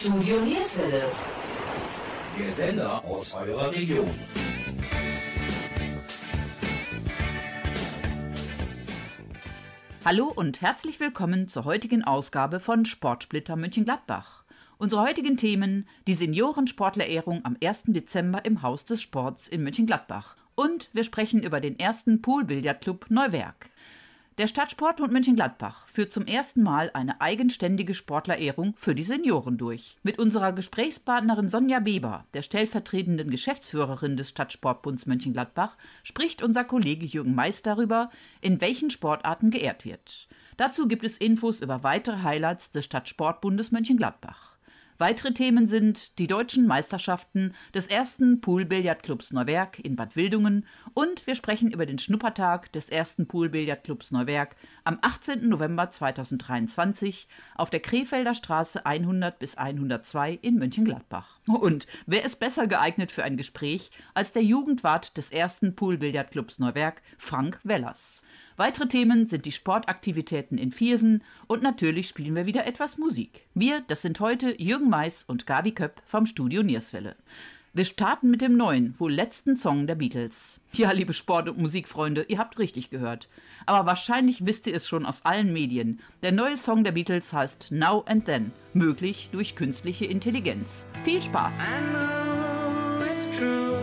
Studio Nierswelle. Der Sender aus eurer Region. Hallo und herzlich willkommen zur heutigen Ausgabe von Sportsplitter München-Gladbach. Unsere heutigen Themen: die Seniorensportlerehrung am 1. Dezember im Haus des Sports in München-Gladbach. Und wir sprechen über den ersten Poolbillardclub Neuwerk. Der Stadtsportbund Mönchengladbach führt zum ersten Mal eine eigenständige Sportlerehrung für die Senioren durch. Mit unserer Gesprächspartnerin Sonja Beber, der stellvertretenden Geschäftsführerin des Stadtsportbunds Mönchengladbach, spricht unser Kollege Jürgen Meist darüber, in welchen Sportarten geehrt wird. Dazu gibt es Infos über weitere Highlights des Stadtsportbundes Mönchengladbach. Weitere Themen sind die deutschen Meisterschaften des ersten Poolbillardclubs Neuwerk in Bad Wildungen und wir sprechen über den Schnuppertag des ersten Poolbillardclubs Neuwerk am 18. November 2023 auf der Krefelder Straße 100 bis 102 in Mönchengladbach. Und wer ist besser geeignet für ein Gespräch als der Jugendwart des ersten Poolbillardclubs Neuwerk, Frank Wellers? Weitere Themen sind die Sportaktivitäten in Viersen und natürlich spielen wir wieder etwas Musik. Wir, das sind heute Jürgen Mais und Gabi Köpp vom Studio Nierswelle. Wir starten mit dem neuen, wohl letzten Song der Beatles. Ja, liebe Sport- und Musikfreunde, ihr habt richtig gehört. Aber wahrscheinlich wisst ihr es schon aus allen Medien. Der neue Song der Beatles heißt Now and Then, möglich durch künstliche Intelligenz. Viel Spaß! I know it's true.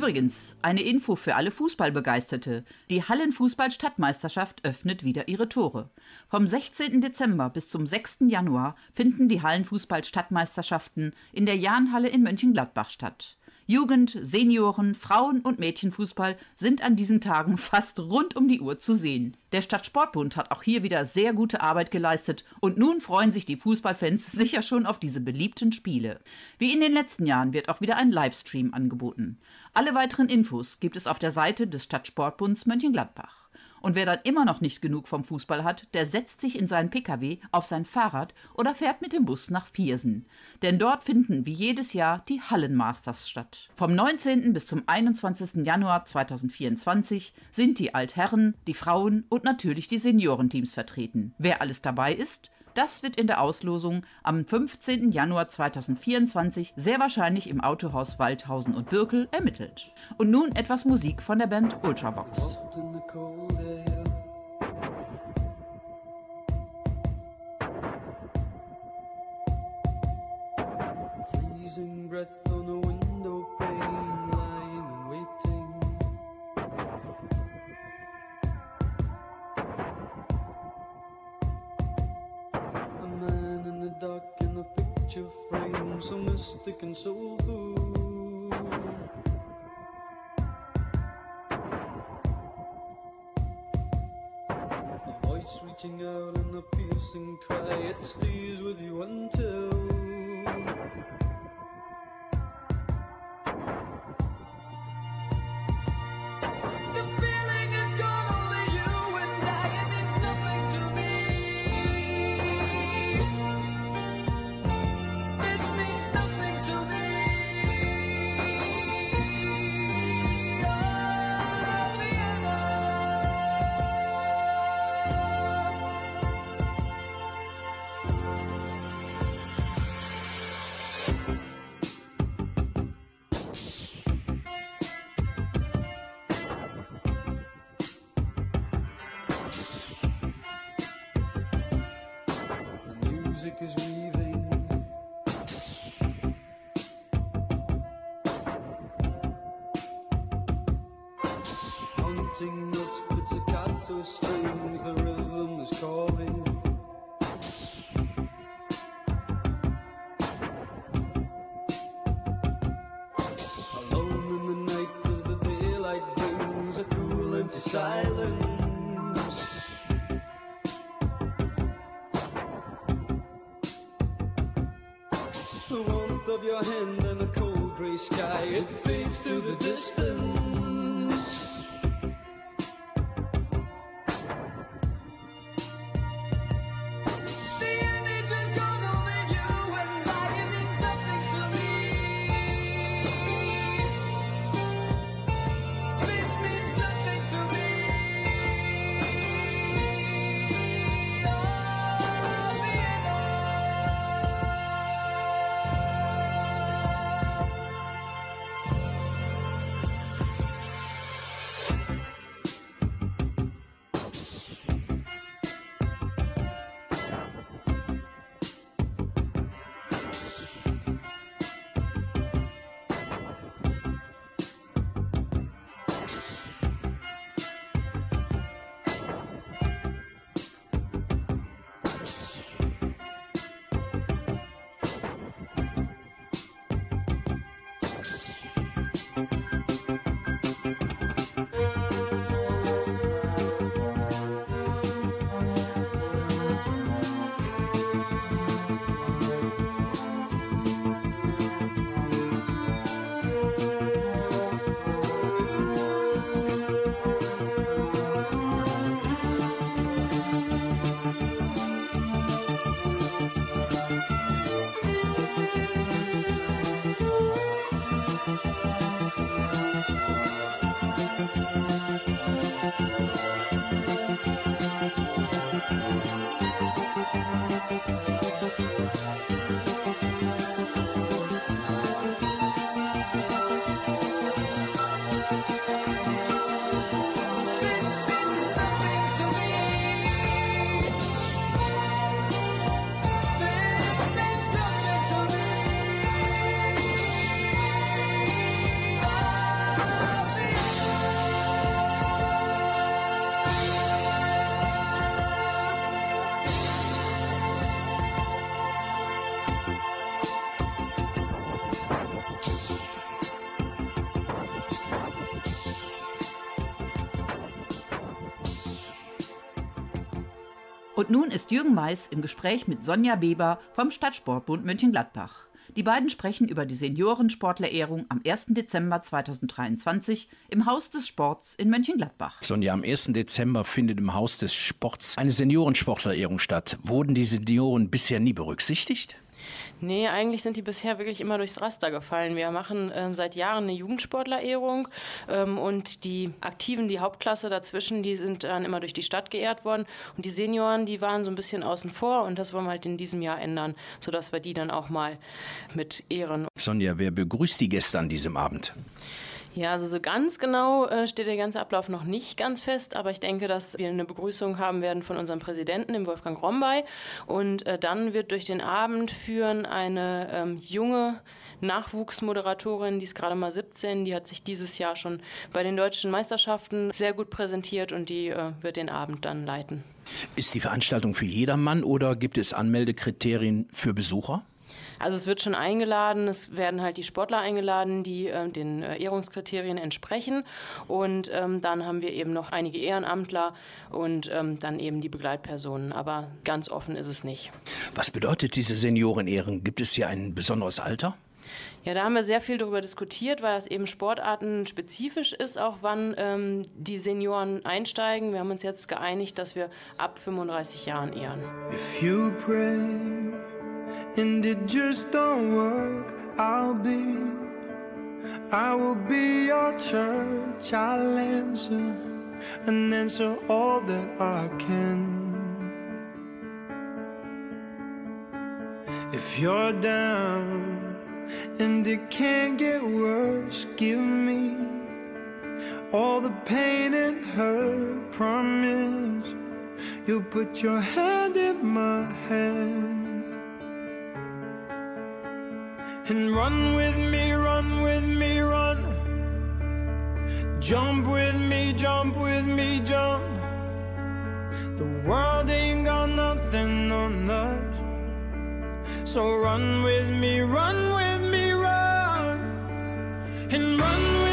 Übrigens, eine Info für alle Fußballbegeisterte. Die Hallenfußball-Stadtmeisterschaft öffnet wieder ihre Tore. Vom 16. Dezember bis zum 6. Januar finden die Hallenfußball-Stadtmeisterschaften in der Jahnhalle in Mönchengladbach statt. Jugend, Senioren, Frauen- und Mädchenfußball sind an diesen Tagen fast rund um die Uhr zu sehen. Der Stadtsportbund hat auch hier wieder sehr gute Arbeit geleistet und nun freuen sich die Fußballfans sicher schon auf diese beliebten Spiele. Wie in den letzten Jahren wird auch wieder ein Livestream angeboten. Alle weiteren Infos gibt es auf der Seite des Stadtsportbunds Mönchengladbach. Und wer dann immer noch nicht genug vom Fußball hat, der setzt sich in seinen Pkw, auf sein Fahrrad oder fährt mit dem Bus nach Viersen. Denn dort finden wie jedes Jahr die Hallenmasters statt. Vom 19. bis zum 21. Januar 2024 sind die Altherren, die Frauen und natürlich die Seniorenteams vertreten. Wer alles dabei ist, das wird in der Auslosung am 15. Januar 2024 sehr wahrscheinlich im Autohaus Waldhausen und Birkel ermittelt. Und nun etwas Musik von der Band Ultravox. Breath mystic and food. A voice reaching out in a piercing cry, it stays with you until. The warmth of your hand and a cold gray sky, it fades to the distance. Und nun ist Jürgen Mais im Gespräch mit Sonja Weber vom Stadtsportbund Mönchengladbach. Die beiden sprechen über die Seniorensportlerehrung am 1. Dezember 2023 im Haus des Sports in Mönchengladbach. Sonja, am 1. Dezember findet im Haus des Sports eine Seniorensportlerehrung statt. Wurden die Senioren bisher nie berücksichtigt? Nee, eigentlich sind die bisher wirklich immer durchs Raster gefallen. Wir machen ähm, seit Jahren eine Jugendsportlerehrung ähm, und die Aktiven, die Hauptklasse dazwischen, die sind dann immer durch die Stadt geehrt worden und die Senioren, die waren so ein bisschen außen vor und das wollen wir halt in diesem Jahr ändern, sodass wir die dann auch mal mit ehren. Sonja, wer begrüßt die Gäste an diesem Abend? Ja, also so ganz genau äh, steht der ganze Ablauf noch nicht ganz fest, aber ich denke, dass wir eine Begrüßung haben werden von unserem Präsidenten, dem Wolfgang Rombay. Und äh, dann wird durch den Abend führen eine ähm, junge Nachwuchsmoderatorin, die ist gerade mal 17, die hat sich dieses Jahr schon bei den deutschen Meisterschaften sehr gut präsentiert und die äh, wird den Abend dann leiten. Ist die Veranstaltung für jedermann oder gibt es Anmeldekriterien für Besucher? Also es wird schon eingeladen, es werden halt die Sportler eingeladen, die äh, den äh, Ehrungskriterien entsprechen. Und ähm, dann haben wir eben noch einige Ehrenamtler und ähm, dann eben die Begleitpersonen. Aber ganz offen ist es nicht. Was bedeutet diese Seniorenehrung? Gibt es hier ein besonderes Alter? Ja, da haben wir sehr viel darüber diskutiert, weil das eben sportartenspezifisch ist, auch wann ähm, die Senioren einsteigen. Wir haben uns jetzt geeinigt, dass wir ab 35 Jahren ehren. If you pray and it just don't work, I'll be, I will be your church. I'll answer and answer all that I can. If you're down and it can't get worse, give me all the pain and hurt. Promise you'll put your hand in my hand. And run with me, run with me, run. Jump with me, jump with me, jump. The world ain't got nothing on us. So run with me, run with me, run. And run with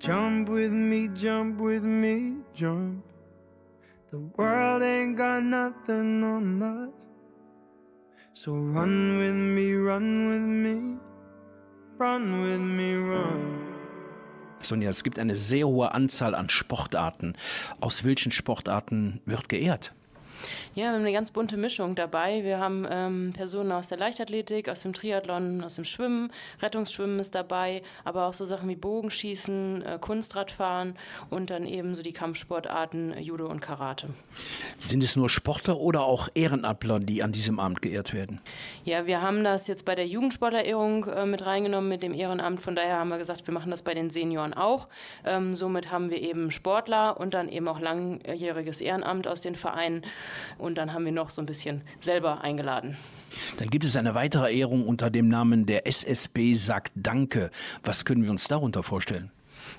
Jump with me, jump with me, jump. The world ain't got nothing on us. So run with me, run with me, run with me, run. Sonja, es gibt eine sehr hohe Anzahl an Sportarten. Aus welchen Sportarten wird geehrt? Ja, wir haben eine ganz bunte Mischung dabei. Wir haben ähm, Personen aus der Leichtathletik, aus dem Triathlon, aus dem Schwimmen, Rettungsschwimmen ist dabei, aber auch so Sachen wie Bogenschießen, äh, Kunstradfahren und dann eben so die Kampfsportarten äh, Judo und Karate. Sind es nur Sportler oder auch Ehrenamtler, die an diesem Abend geehrt werden? Ja, wir haben das jetzt bei der Jugendsportlerehrung äh, mit reingenommen mit dem Ehrenamt. Von daher haben wir gesagt, wir machen das bei den Senioren auch. Ähm, somit haben wir eben Sportler und dann eben auch langjähriges Ehrenamt aus den Vereinen. Und dann haben wir noch so ein bisschen selber eingeladen. Dann gibt es eine weitere Ehrung unter dem Namen der SSB sagt Danke. Was können wir uns darunter vorstellen?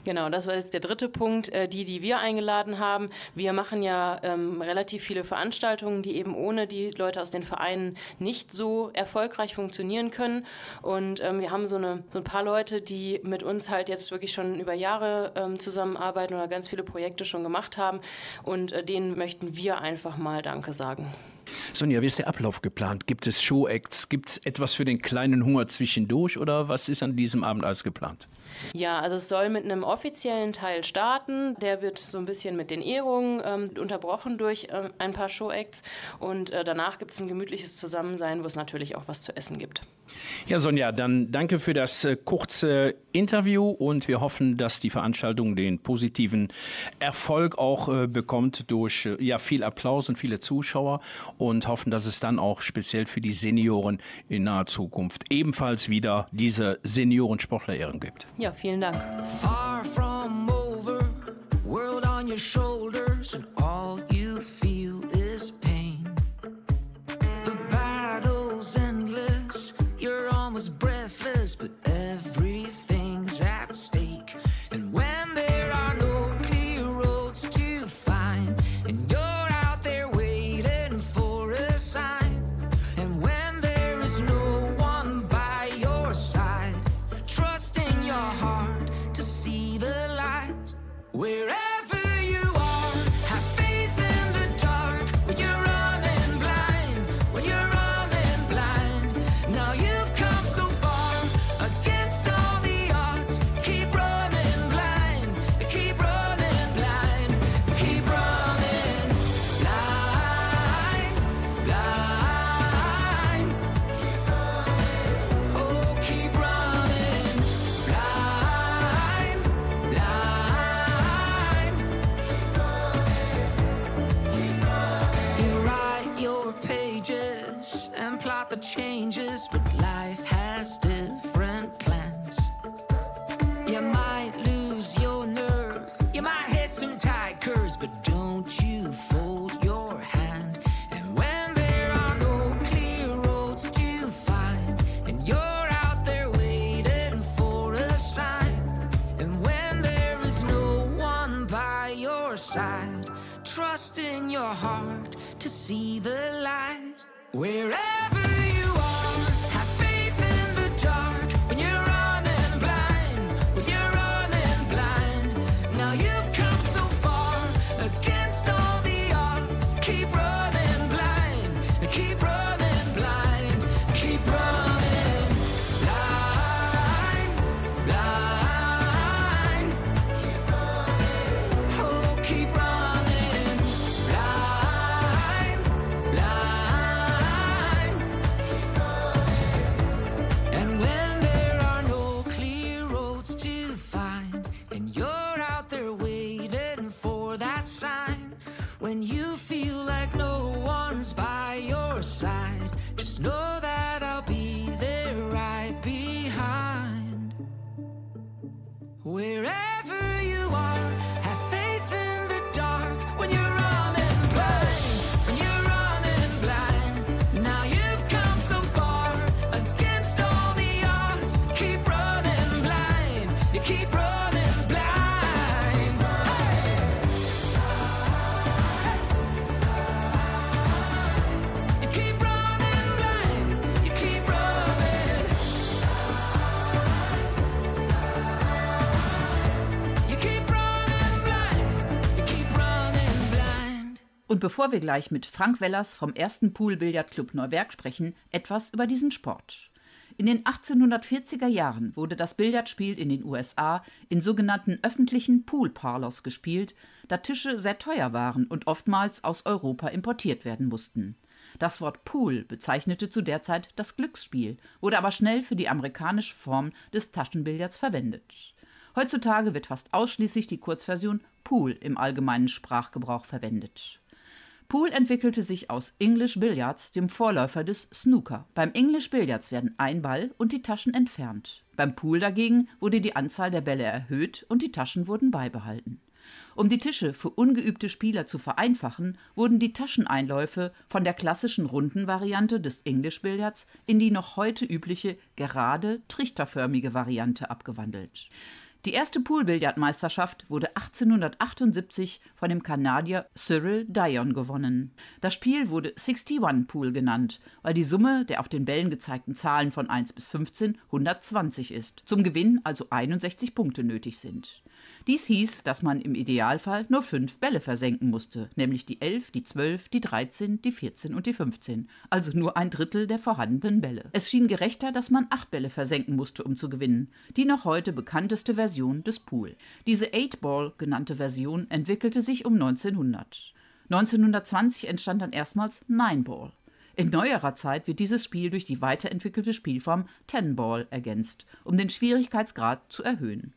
Genau, das war jetzt der dritte Punkt, äh, die, die wir eingeladen haben. Wir machen ja ähm, relativ viele Veranstaltungen, die eben ohne die Leute aus den Vereinen nicht so erfolgreich funktionieren können. Und ähm, wir haben so, eine, so ein paar Leute, die mit uns halt jetzt wirklich schon über Jahre ähm, zusammenarbeiten oder ganz viele Projekte schon gemacht haben. Und äh, denen möchten wir einfach mal Danke sagen. Sonja, wie ist der Ablauf geplant? Gibt es Showacts? Gibt es etwas für den kleinen Hunger zwischendurch oder was ist an diesem Abend alles geplant? Ja, also es soll mit einem offiziellen Teil starten. Der wird so ein bisschen mit den Ehrungen ähm, unterbrochen durch äh, ein paar Showacts. Und äh, danach gibt es ein gemütliches Zusammensein, wo es natürlich auch was zu essen gibt. Ja, Sonja, dann danke für das äh, kurze Interview und wir hoffen, dass die Veranstaltung den positiven Erfolg auch äh, bekommt durch äh, ja, viel Applaus und viele Zuschauer und hoffen, dass es dann auch speziell für die Senioren in naher Zukunft ebenfalls wieder diese Senioren-Sportlerehrung gibt. Ja, vielen Dank. Far from over, world on your shoulders, the changes, but life has different plans. You might lose your nerve, you might hit some tight curves, but don't you fold your hand. And when there are no clear roads to find, and you're out there waiting for a sign, and when there is no one by your side, trust in your heart to see the light. Wherever Und bevor wir gleich mit Frank Wellers vom ersten Poolbillardclub Neuwerk sprechen, etwas über diesen Sport. In den 1840er Jahren wurde das Billardspiel in den USA in sogenannten öffentlichen Pool Parlors gespielt, da Tische sehr teuer waren und oftmals aus Europa importiert werden mussten. Das Wort Pool bezeichnete zu der Zeit das Glücksspiel, wurde aber schnell für die amerikanische Form des Taschenbillards verwendet. Heutzutage wird fast ausschließlich die Kurzversion Pool im allgemeinen Sprachgebrauch verwendet. Pool entwickelte sich aus English Billiards, dem Vorläufer des Snooker. Beim English Billiards werden ein Ball und die Taschen entfernt. Beim Pool dagegen wurde die Anzahl der Bälle erhöht und die Taschen wurden beibehalten. Um die Tische für ungeübte Spieler zu vereinfachen, wurden die Tascheneinläufe von der klassischen runden Variante des English Billiards in die noch heute übliche gerade trichterförmige Variante abgewandelt. Die erste Poolbillardmeisterschaft wurde 1878 von dem Kanadier Cyril Dion gewonnen. Das Spiel wurde 61 Pool genannt, weil die Summe der auf den Bällen gezeigten Zahlen von 1 bis 15 120 ist, zum Gewinn also 61 Punkte nötig sind. Dies hieß, dass man im Idealfall nur fünf Bälle versenken musste, nämlich die 11, die 12, die 13, die 14 und die 15, also nur ein Drittel der vorhandenen Bälle. Es schien gerechter, dass man acht Bälle versenken musste, um zu gewinnen, die noch heute bekannteste Version des Pool. Diese Eight-Ball genannte Version entwickelte sich um 1900. 1920 entstand dann erstmals Nine-Ball. In neuerer Zeit wird dieses Spiel durch die weiterentwickelte Spielform Ten Ball ergänzt, um den Schwierigkeitsgrad zu erhöhen.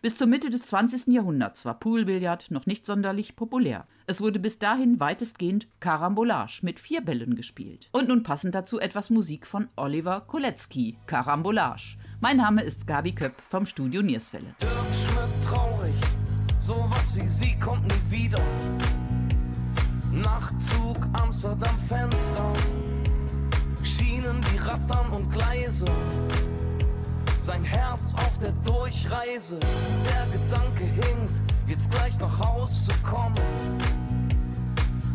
Bis zur Mitte des 20. Jahrhunderts war Poolbillard noch nicht sonderlich populär. Es wurde bis dahin weitestgehend Karambolage mit vier Bällen gespielt. Und nun passend dazu etwas Musik von Oliver Kolecki, Karambolage. Mein Name ist Gabi Köpp vom Studio Nierswelle. Dirk traurig, sowas wie sie kommt nie wieder. Nachtzug Amsterdam Fenster, Schienen, die rattern und Gleise sein Herz auf der Durchreise. Der Gedanke hinkt, jetzt gleich nach Haus zu kommen.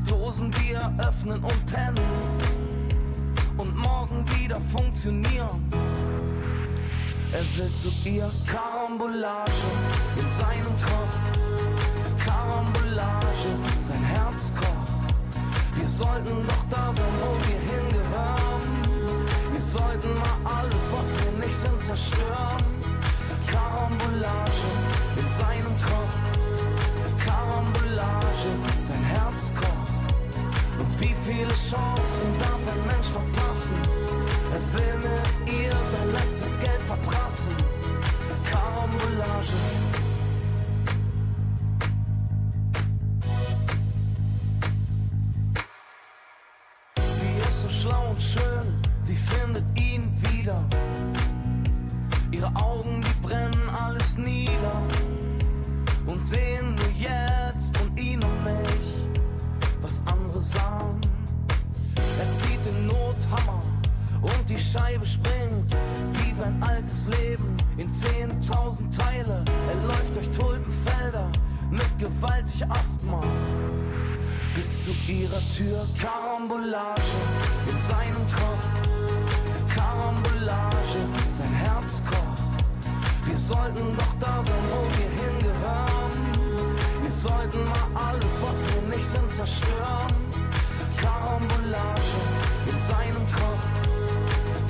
Dosenbier öffnen und pennen und morgen wieder funktionieren. Er will zu ihr Karambolage in seinem Kopf. Karambolage, sein Herz kocht. Wir sollten doch da sein, wo wir hingehören. Sollten mal alles, was wir nicht sind, zerstören. Karambolage in seinem Kopf. Karambolage, sein Herz kocht. Und wie viele Chancen darf ein Mensch verpassen? Er will mit ihr sein letztes Geld verprassen. Karambolage. Und sehen nur jetzt und ihn und mich, was andere sahen. Er zieht den Nothammer und die Scheibe springt wie sein altes Leben in 10.000 Teile. Er läuft durch Tulpenfelder mit gewaltig Asthma bis zu ihrer Tür. Karambolage in seinem Kopf. Karambolage, sein Herz kocht. Wir sollten doch da sein, wo wir hingehören. Wir sollten mal alles, was wir nicht sind, zerstören. Karambolage in seinem Kopf.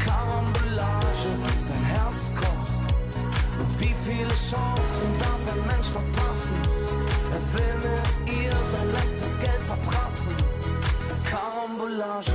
Karambolage, sein Herz kocht. Und wie viele Chancen darf ein Mensch verpassen? Er will mit ihr sein letztes Geld verprassen. Karambolage.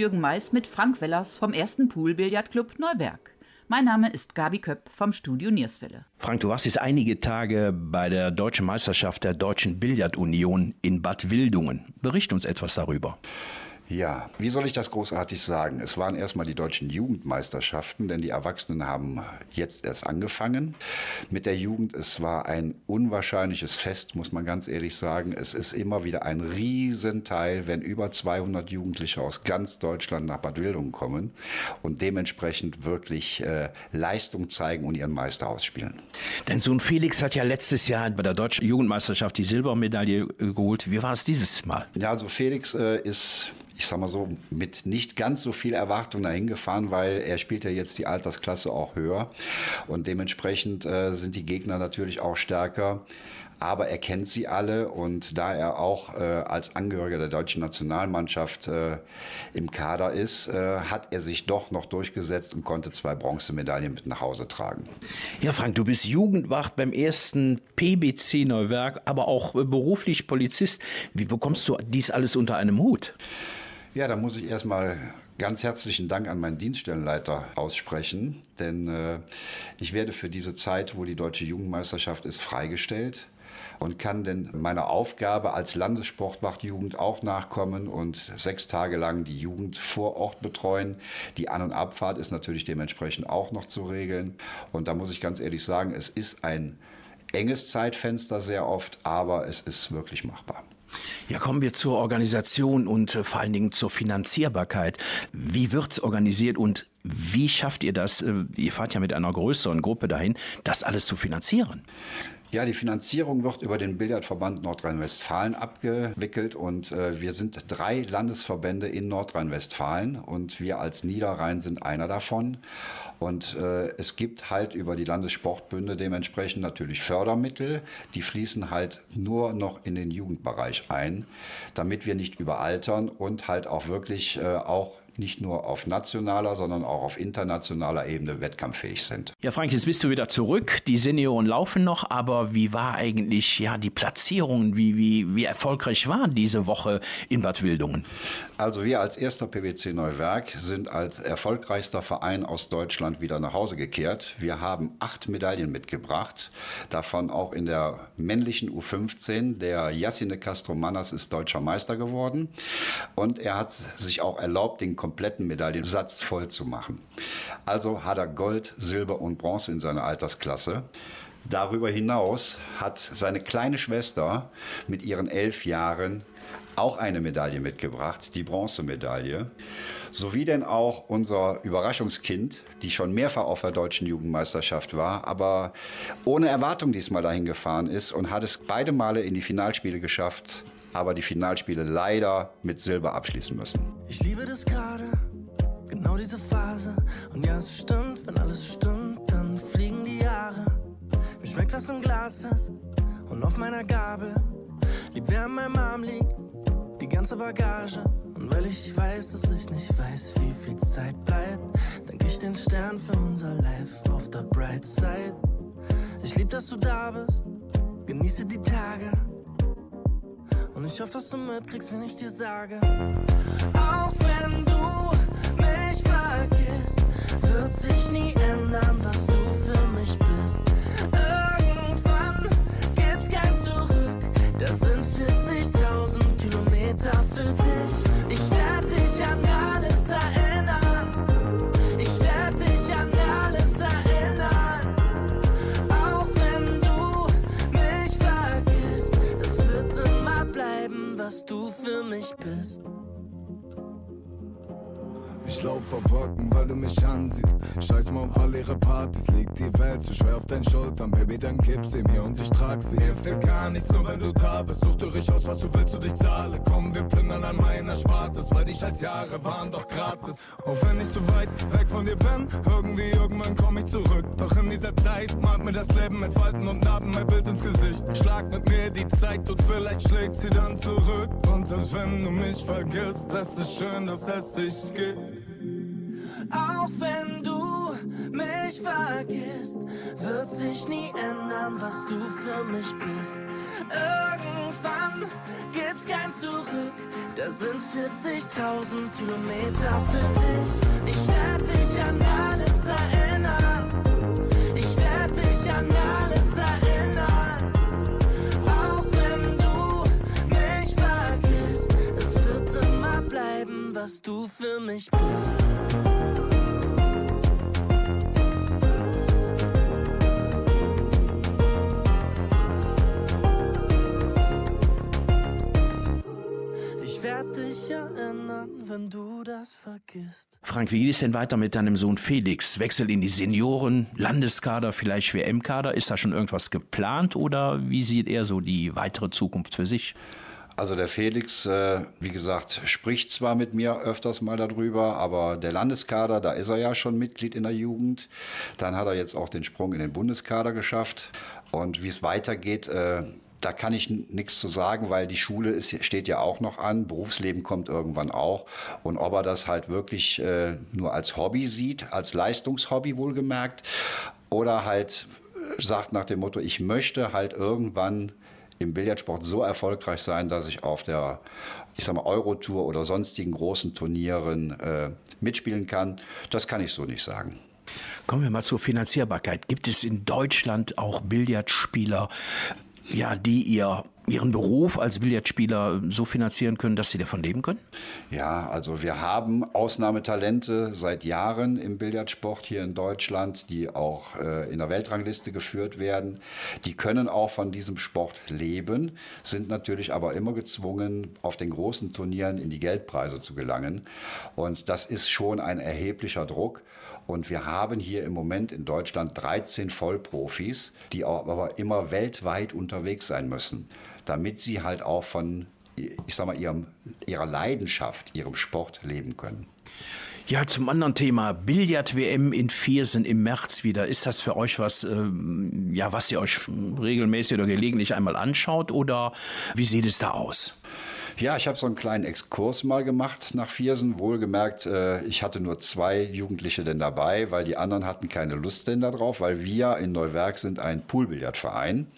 Jürgen Mais mit Frank Wellers vom ersten Poolbillardclub Neuwerk. Mein Name ist Gabi Köpp vom Studio Nierswelle. Frank, du warst jetzt einige Tage bei der Deutschen Meisterschaft der Deutschen Billardunion in Bad Wildungen. Bericht uns etwas darüber. Ja, wie soll ich das großartig sagen? Es waren erstmal die deutschen Jugendmeisterschaften, denn die Erwachsenen haben jetzt erst angefangen mit der Jugend. Es war ein unwahrscheinliches Fest, muss man ganz ehrlich sagen. Es ist immer wieder ein Riesenteil, wenn über 200 Jugendliche aus ganz Deutschland nach Bad Wildungen kommen und dementsprechend wirklich äh, Leistung zeigen und ihren Meister ausspielen. Dein Sohn Felix hat ja letztes Jahr bei der deutschen Jugendmeisterschaft die Silbermedaille äh, geholt. Wie war es dieses Mal? Ja, also Felix äh, ist ich sag mal so, mit nicht ganz so viel Erwartung dahin gefahren, weil er spielt ja jetzt die Altersklasse auch höher und dementsprechend äh, sind die Gegner natürlich auch stärker. Aber er kennt sie alle und da er auch äh, als Angehöriger der deutschen Nationalmannschaft äh, im Kader ist, äh, hat er sich doch noch durchgesetzt und konnte zwei Bronzemedaillen mit nach Hause tragen. Ja, Frank, du bist Jugendwacht beim ersten PBC Neuwerk, aber auch beruflich Polizist. Wie bekommst du dies alles unter einem Hut? Ja, da muss ich erstmal ganz herzlichen Dank an meinen Dienststellenleiter aussprechen, denn äh, ich werde für diese Zeit, wo die deutsche Jugendmeisterschaft ist, freigestellt und kann denn meiner Aufgabe als Landessportwachtjugend auch nachkommen und sechs Tage lang die Jugend vor Ort betreuen. Die An- und Abfahrt ist natürlich dementsprechend auch noch zu regeln. Und da muss ich ganz ehrlich sagen, es ist ein enges Zeitfenster sehr oft, aber es ist wirklich machbar. Ja, kommen wir zur Organisation und äh, vor allen Dingen zur Finanzierbarkeit. Wie wird's organisiert und wie schafft ihr das? Äh, ihr fahrt ja mit einer größeren Gruppe dahin, das alles zu finanzieren. Ja, die Finanzierung wird über den Billardverband Nordrhein-Westfalen abgewickelt und äh, wir sind drei Landesverbände in Nordrhein-Westfalen und wir als Niederrhein sind einer davon. Und äh, es gibt halt über die Landessportbünde dementsprechend natürlich Fördermittel, die fließen halt nur noch in den Jugendbereich ein, damit wir nicht überaltern und halt auch wirklich äh, auch nicht nur auf nationaler, sondern auch auf internationaler Ebene wettkampffähig sind. Ja, Frank, jetzt bist du wieder zurück. Die Senioren laufen noch, aber wie war eigentlich ja die Platzierung? Wie, wie, wie erfolgreich waren diese Woche in Bad Wildungen? Also wir als erster PwC Neuwerk sind als erfolgreichster Verein aus Deutschland wieder nach Hause gekehrt. Wir haben acht Medaillen mitgebracht, davon auch in der männlichen U15. Der Yassine Castro Manas ist deutscher Meister geworden und er hat sich auch erlaubt, den kompletten Medaillensatz voll zu machen. Also hat er Gold, Silber und Bronze in seiner Altersklasse. Darüber hinaus hat seine kleine Schwester mit ihren elf Jahren auch eine Medaille mitgebracht, die Bronzemedaille. Sowie denn auch unser Überraschungskind, die schon mehrfach auf der deutschen Jugendmeisterschaft war, aber ohne Erwartung diesmal dahin gefahren ist und hat es beide Male in die Finalspiele geschafft, aber die Finalspiele leider mit Silber abschließen müssen. Ich liebe das gerade, genau diese Phase. Und ja, es stimmt, wenn alles stimmt, dann fliegen die Jahre. Mir schmeckt, was im Glas ist und auf meiner Gabel. Lieb, wer an meinem Arm liegt, die ganze Bagage. Und weil ich weiß, dass ich nicht weiß, wie viel Zeit bleibt, danke ich den Stern für unser Life auf der Bright Side. Ich lieb, dass du da bist, genieße die Tage. Und ich hoffe, dass du mitkriegst, wenn ich dir sage. Auch wenn du mich vergisst, wird sich nie ändern, was du für mich bist. Irgendwann gibt's kein Zurück. Das sind 40.000 Kilometer für dich. Ich werde dich an alles erinnern. Mich bist. Lauf auf Wolken, weil du mich ansiehst. Scheiß mal auf all ihre Partys, liegt die Welt zu schwer auf deinen Schultern. Baby, dann kipp sie mir und ich trag sie. Mir fehlt gar nichts, nur wenn du da bist. Such du ruhig aus, was du willst und ich zahle. Komm, wir plündern an meiner Spartes, weil die scheiß Jahre waren doch gratis. Auch wenn ich zu weit weg von dir bin, irgendwie irgendwann komm ich zurück. Doch in dieser Zeit malt mir das Leben mit Falten und Narben mein Bild ins Gesicht. Schlag mit mir die Zeit und vielleicht schlägt sie dann zurück. Und selbst wenn du mich vergisst, es ist schön, dass es dich gibt. Auch wenn du mich vergisst, wird sich nie ändern, was du für mich bist. Irgendwann gibt's kein Zurück, das sind 40.000 Kilometer für dich. Ich werde dich an alles erinnern. Ich werde dich an alles erinnern. Auch wenn du mich vergisst, es wird immer bleiben, was du für mich bist. Frank, wie geht es denn weiter mit deinem Sohn Felix? Wechsel in die Senioren, Landeskader, vielleicht WM-Kader? Ist da schon irgendwas geplant oder wie sieht er so die weitere Zukunft für sich? Also der Felix, äh, wie gesagt, spricht zwar mit mir öfters mal darüber, aber der Landeskader, da ist er ja schon Mitglied in der Jugend. Dann hat er jetzt auch den Sprung in den Bundeskader geschafft. Und wie es weitergeht, äh, da kann ich nichts zu sagen, weil die Schule ist, steht ja auch noch an, Berufsleben kommt irgendwann auch. Und ob er das halt wirklich äh, nur als Hobby sieht, als Leistungshobby wohlgemerkt, oder halt sagt nach dem Motto, ich möchte halt irgendwann im Billardsport so erfolgreich sein, dass ich auf der, ich sag mal, Eurotour oder sonstigen großen Turnieren äh, mitspielen kann, das kann ich so nicht sagen. Kommen wir mal zur Finanzierbarkeit. Gibt es in Deutschland auch Billardspieler, ja, die ihr ihren Beruf als Billardspieler so finanzieren können, dass sie davon leben können? Ja, also wir haben Ausnahmetalente seit Jahren im Billardsport hier in Deutschland, die auch äh, in der Weltrangliste geführt werden. Die können auch von diesem Sport leben, sind natürlich aber immer gezwungen, auf den großen Turnieren in die Geldpreise zu gelangen. Und das ist schon ein erheblicher Druck. Und wir haben hier im Moment in Deutschland 13 Vollprofis, die aber immer weltweit unterwegs sein müssen, damit sie halt auch von, ich sag mal, ihrem, ihrer Leidenschaft, ihrem Sport leben können. Ja, zum anderen Thema Billard-WM in Viersen im März wieder. Ist das für euch was, ähm, ja, was ihr euch regelmäßig oder gelegentlich einmal anschaut oder wie sieht es da aus? Ja, ich habe so einen kleinen Exkurs mal gemacht nach Viersen. Wohlgemerkt, äh, ich hatte nur zwei Jugendliche denn dabei, weil die anderen hatten keine Lust denn darauf, weil wir in Neuwerk sind ein Poolbillardverein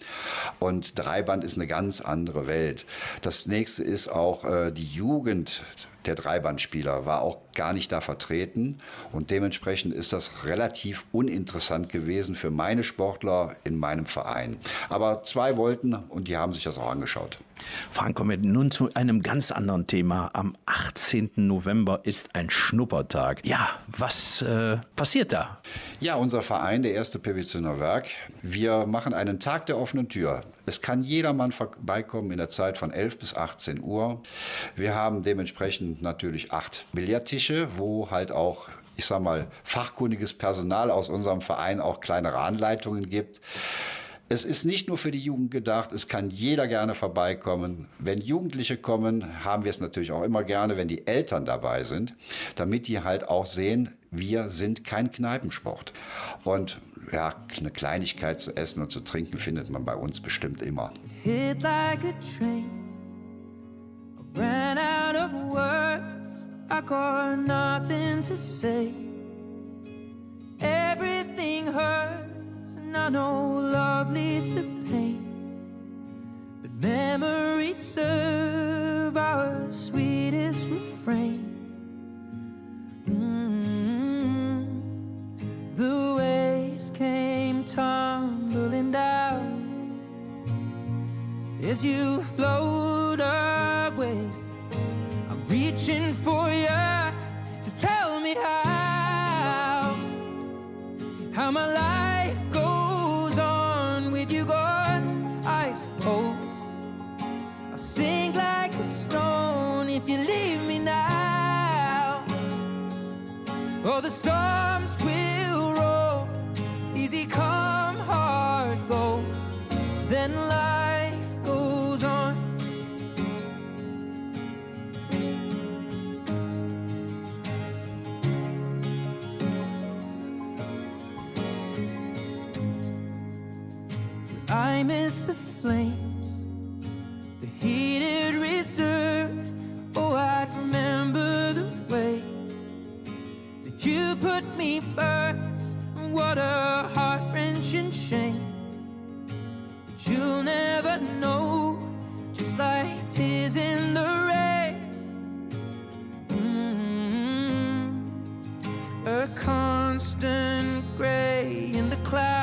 und Dreiband ist eine ganz andere Welt. Das nächste ist auch äh, die Jugend der Dreibandspieler war auch gar nicht da vertreten und dementsprechend ist das relativ uninteressant gewesen für meine Sportler in meinem Verein. Aber zwei wollten und die haben sich das auch angeschaut. Frank, kommen wir nun zu einem ganz anderen Thema. Am 18. November ist ein Schnuppertag. Ja, was äh, passiert da? Ja, unser Verein, der erste PwC Werk, wir machen einen Tag der offenen Tür. Es kann jedermann vorbeikommen in der Zeit von 11 bis 18 Uhr. Wir haben dementsprechend natürlich acht Billardtische, wo halt auch ich sag mal, fachkundiges Personal aus unserem Verein auch kleinere Anleitungen gibt. Es ist nicht nur für die Jugend gedacht, es kann jeder gerne vorbeikommen. Wenn Jugendliche kommen, haben wir es natürlich auch immer gerne, wenn die Eltern dabei sind, damit die halt auch sehen, wir sind kein Kneipensport. Und ja, eine Kleinigkeit zu essen und zu trinken findet man bei uns bestimmt immer. hit like a train. Ran out of words, I got nothing to say. Everything hurts, and I know love leads to pain. But memories serve our sweetest refrain. Mm. The waves came tumbling down as you float away. I'm reaching for you to tell me how how my life Oh, the storms will roll, easy come, hard go. Then life goes on. I miss the know, just like tears in the rain. Mm, A constant gray in the clouds.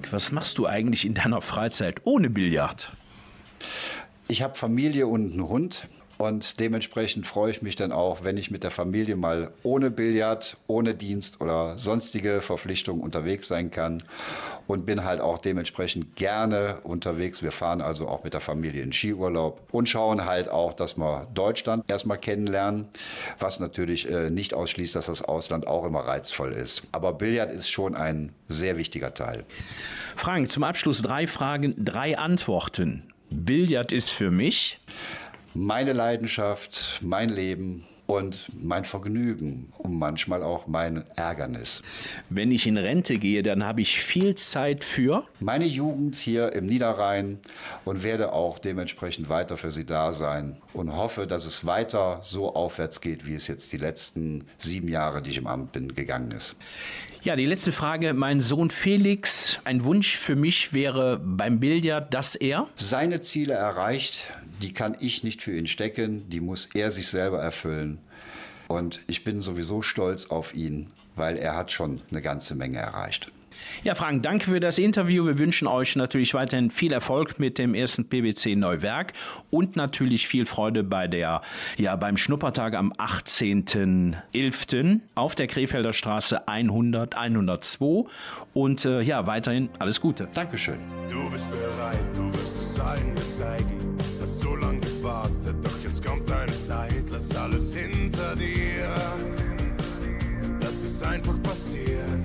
Frank, was machst du eigentlich in deiner Freizeit ohne Billard? Ich habe Familie und einen Hund und dementsprechend freue ich mich dann auch, wenn ich mit der Familie mal ohne Billard, ohne Dienst oder sonstige Verpflichtungen unterwegs sein kann und bin halt auch dementsprechend gerne unterwegs. Wir fahren also auch mit der Familie in Skiurlaub und schauen halt auch, dass wir Deutschland erstmal kennenlernen, was natürlich äh, nicht ausschließt, dass das Ausland auch immer reizvoll ist. Aber Billard ist schon ein sehr wichtiger Teil. Frank, zum Abschluss drei Fragen, drei Antworten. Billard ist für mich meine Leidenschaft, mein Leben und mein Vergnügen und manchmal auch mein Ärgernis. Wenn ich in Rente gehe, dann habe ich viel Zeit für meine Jugend hier im Niederrhein und werde auch dementsprechend weiter für Sie da sein und hoffe, dass es weiter so aufwärts geht, wie es jetzt die letzten sieben Jahre, die ich im Amt bin, gegangen ist. Ja, die letzte Frage. Mein Sohn Felix, ein Wunsch für mich wäre beim Billard, dass er seine Ziele erreicht. Die kann ich nicht für ihn stecken, die muss er sich selber erfüllen. Und ich bin sowieso stolz auf ihn, weil er hat schon eine ganze Menge erreicht. Ja, Frank, danke für das Interview. Wir wünschen euch natürlich weiterhin viel Erfolg mit dem ersten PBC Neuwerk und natürlich viel Freude bei der, ja, beim Schnuppertag am 18.11. auf der Krefelder Straße 100 102 und äh, ja, weiterhin alles Gute. Dankeschön. Du bist bereit, du wirst es allen zeigen. Hast so lange gewartet, doch jetzt kommt deine Zeit. Lass alles hinter dir. Lass es einfach passieren.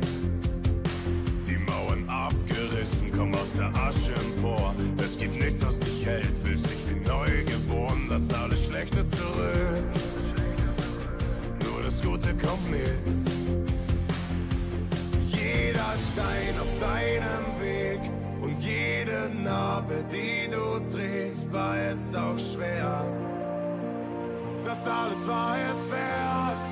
Die Mauern abgerissen, komm aus der Asche empor. Es gibt nichts, was dich hält, fühlst dich wie neu geboren. Lass alles Schlechte zurück. Nur das Gute kommt mit. Jeder Stein auf deinem Weg und jede Narbe, die du trägst, war es auch schwer. Das alles war es wert.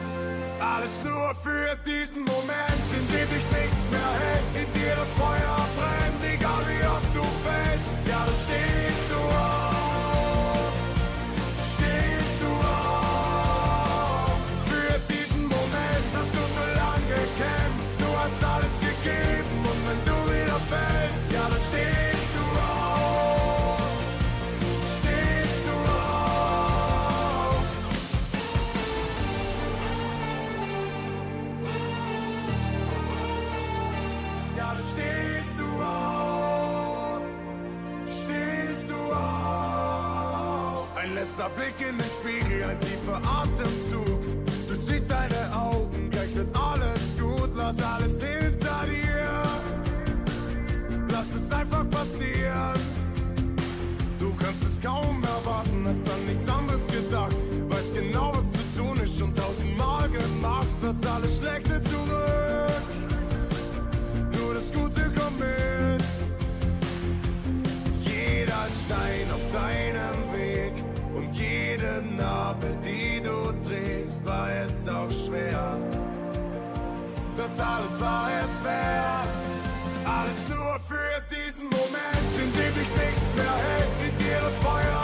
Alles nur für diesen Moment, in dem dich nichts mehr hält, in dir das Feuer brennt, egal wie oft du fällst. Ja, dann stehst Letzter Blick in den Spiegel, ein tiefer Atemzug. Du schließt deine Augen, gleich wird alles gut. Lass alles hinter dir. Lass es einfach passieren. Du kannst es kaum erwarten, hast an nichts anderes gedacht. Weiß genau, was zu tun ist, schon tausendmal gemacht. Lass alles Schlechte zurück. war es auch schwer. Das alles war es wert. Alles nur für diesen Moment, in dem dich nichts mehr hält, in dir das Feuer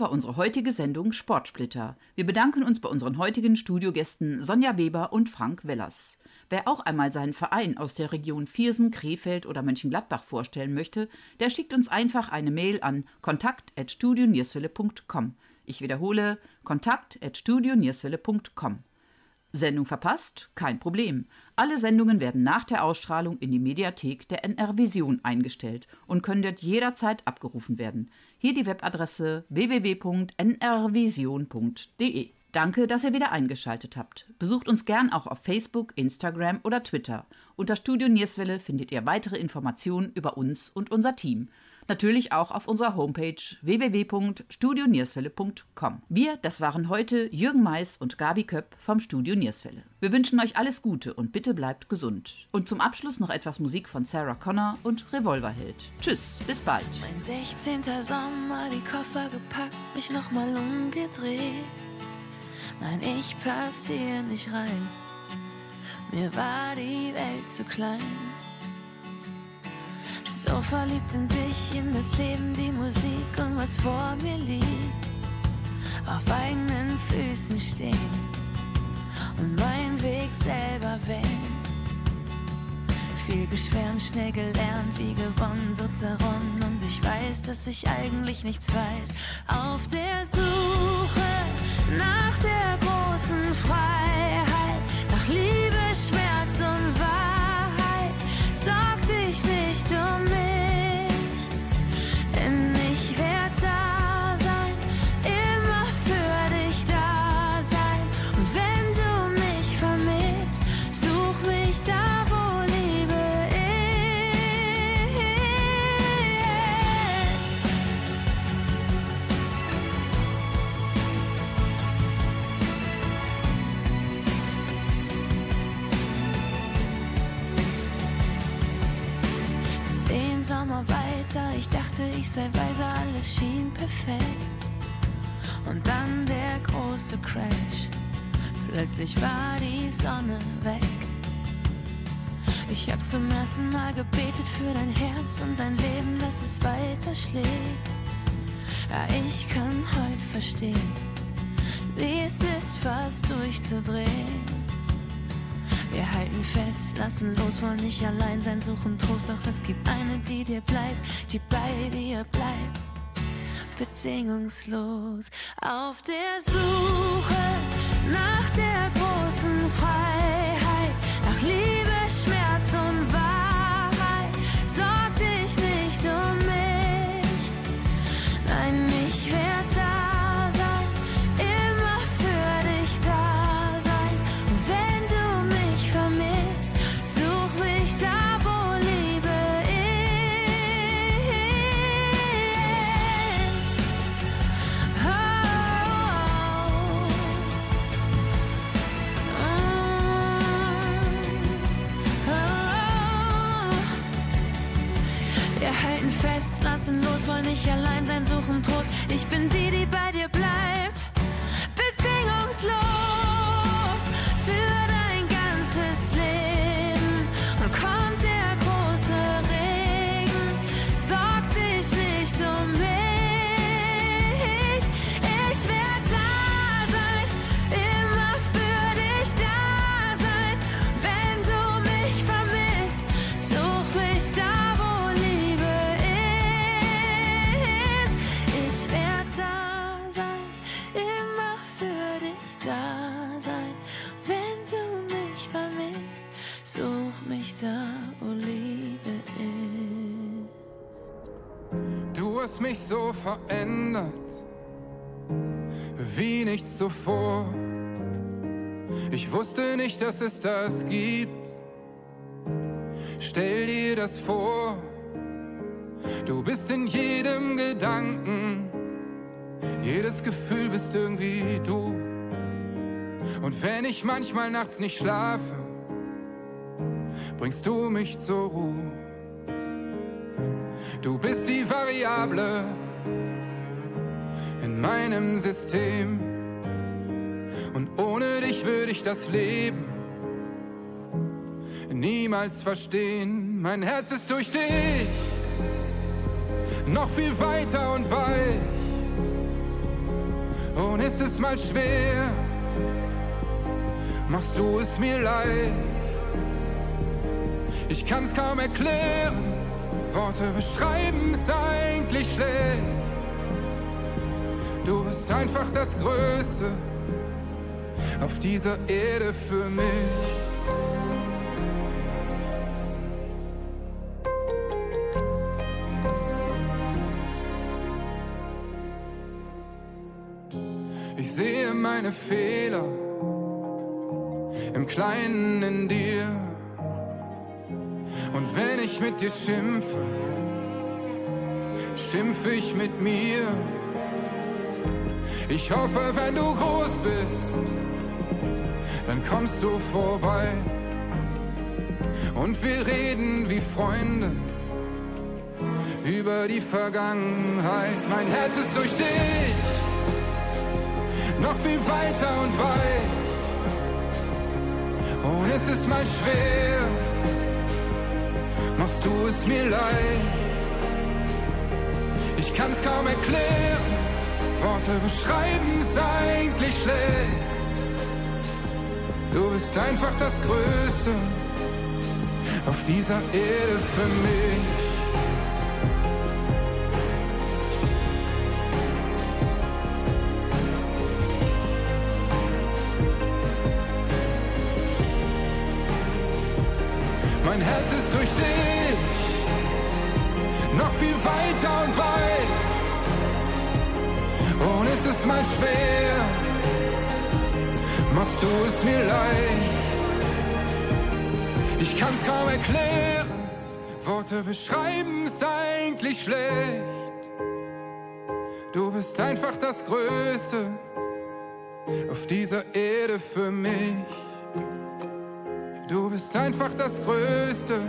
war unsere heutige Sendung Sportsplitter. Wir bedanken uns bei unseren heutigen Studiogästen Sonja Weber und Frank Wellers. Wer auch einmal seinen Verein aus der Region Viersen, Krefeld oder Mönchengladbach vorstellen möchte, der schickt uns einfach eine Mail an kontakt@studionierswelle.com. Ich wiederhole kontakt@studionierswelle.com. Sendung verpasst? Kein Problem. Alle Sendungen werden nach der Ausstrahlung in die Mediathek der NR Vision eingestellt und können dort jederzeit abgerufen werden. Hier die Webadresse www.nrvision.de. Danke, dass ihr wieder eingeschaltet habt. Besucht uns gern auch auf Facebook, Instagram oder Twitter. Unter Studio Nierswelle findet ihr weitere Informationen über uns und unser Team. Natürlich auch auf unserer Homepage www.studionierswelle.com. Wir, das waren heute Jürgen Mais und Gabi Köpp vom Studio Nierswelle. Wir wünschen euch alles Gute und bitte bleibt gesund. Und zum Abschluss noch etwas Musik von Sarah Connor und Revolverheld. Tschüss, bis bald. Mein 16. Sommer, die Koffer gepackt, mich nochmal umgedreht. Nein, ich pass hier nicht rein. Mir war die Welt zu klein. So verliebt in sich, in das Leben, die Musik und was vor mir liegt. Auf eigenen Füßen stehen und meinen Weg selber wählen. Viel geschwärmt, schnell gelernt, wie gewonnen, so zerronnen. Und ich weiß, dass ich eigentlich nichts weiß. Auf der Suche nach der großen Freiheit, nach Liebe, Schmerz weiter, ich dachte, ich sei weiser, alles schien perfekt. Und dann der große Crash. Plötzlich war die Sonne weg. Ich hab zum ersten Mal gebetet für dein Herz und dein Leben, dass es weiter schlägt. Ja, ich kann heute verstehen, wie es ist, fast durchzudrehen. Wir halten fest, lassen los, wollen nicht allein sein, suchen Trost, doch es gibt eine, die dir bleibt, die bei dir bleibt. Bedingungslos auf der Suche nach der großen Freiheit, allein sein, suchen Trost. Ich bin die, die bei dir bleibt. Da sein. Wenn du mich vermisst, such mich da, wo Liebe ist. Du hast mich so verändert, wie nichts zuvor. Ich wusste nicht, dass es das gibt. Stell dir das vor, du bist in jedem Gedanken, jedes Gefühl bist irgendwie du. Und wenn ich manchmal nachts nicht schlafe, bringst du mich zur Ruhe. Du bist die Variable in meinem System. Und ohne dich würde ich das Leben niemals verstehen. Mein Herz ist durch dich noch viel weiter und weich. Und ist es mal schwer, machst du es mir leid. Ich kann's kaum erklären, Worte beschreiben's eigentlich schlecht. Du bist einfach das Größte auf dieser Erde für mich. Ich sehe meine Fehler im Kleinen in dir. Und wenn ich mit dir schimpfe, schimpfe ich mit mir. Ich hoffe, wenn du groß bist, dann kommst du vorbei. Und wir reden wie Freunde über die Vergangenheit. Mein Herz ist durch dich noch viel weiter und weit. Und es ist mal schwer, machst du es mir leid. Ich kann's kaum erklären, Worte beschreiben's eigentlich schlecht. Du bist einfach das Größte auf dieser Erde für mich. Es mir leid. Ich kann's kaum erklären, Worte beschreiben's eigentlich schlecht. Du bist einfach das Größte auf dieser Erde für mich. Du bist einfach das Größte.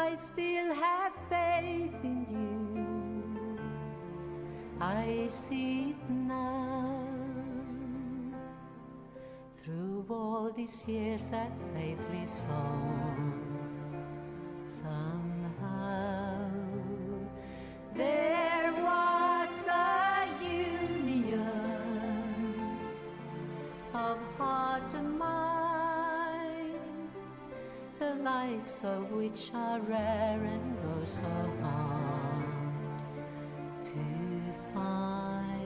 I still have faith in you. I see it now. Through all these years, that faith lives on. Somehow, there likes of which are rare and oh so hard to find.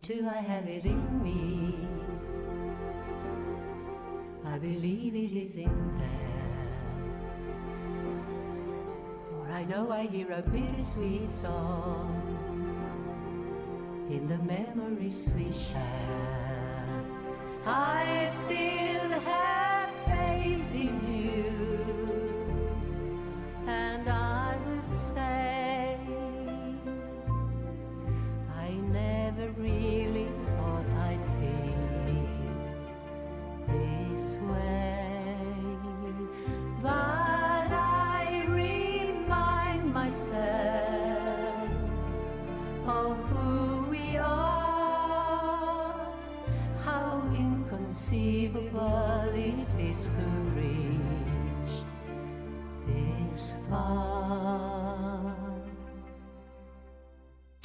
Do I have it in me? I believe it is in there. For I know I hear a bittersweet song in the memories we share. I still have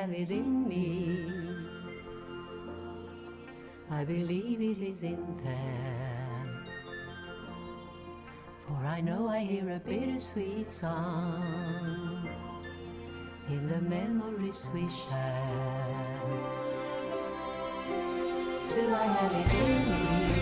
Have it in me? I believe it is in there. For I know I hear a bittersweet song in the memories we share. Do I have it in me?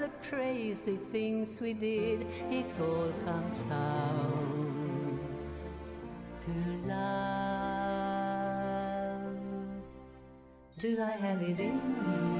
The crazy things we did. It all comes down to love. Do I have it in me?